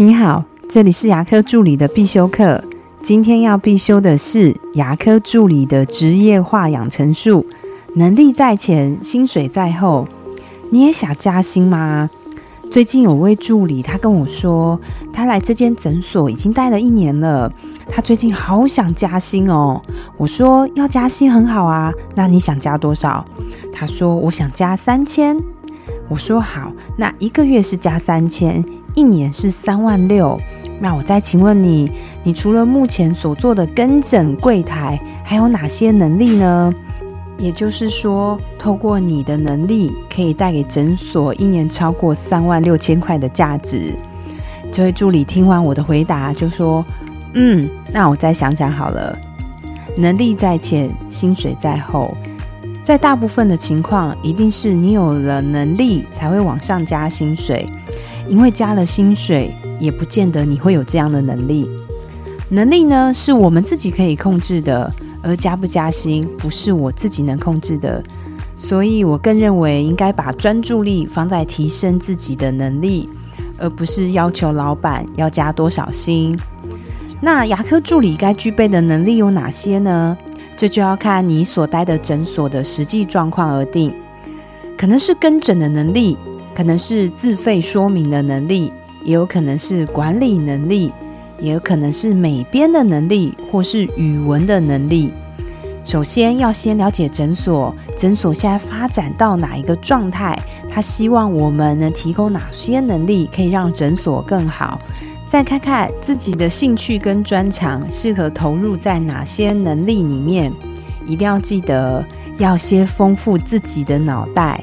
你好，这里是牙科助理的必修课。今天要必修的是牙科助理的职业化养成术。能力在前，薪水在后。你也想加薪吗？最近有位助理，他跟我说，他来这间诊所已经待了一年了，他最近好想加薪哦。我说要加薪很好啊，那你想加多少？他说我想加三千。我说好，那一个月是加三千，一年是三万六。那我再请问你，你除了目前所做的跟诊柜台，还有哪些能力呢？也就是说，透过你的能力，可以带给诊所一年超过三万六千块的价值。这位助理听完我的回答，就说：“嗯，那我再想想好了。能力在前，薪水在后。”在大部分的情况，一定是你有了能力才会往上加薪水，因为加了薪水，也不见得你会有这样的能力。能力呢，是我们自己可以控制的，而加不加薪，不是我自己能控制的。所以我更认为，应该把专注力放在提升自己的能力，而不是要求老板要加多少薪。那牙科助理该具备的能力有哪些呢？这就要看你所待的诊所的实际状况而定，可能是跟诊的能力，可能是自费说明的能力，也有可能是管理能力，也有可能是美编的能力，或是语文的能力。首先要先了解诊所，诊所现在发展到哪一个状态，他希望我们能提供哪些能力，可以让诊所更好。再看看自己的兴趣跟专长适合投入在哪些能力里面，一定要记得要先丰富自己的脑袋，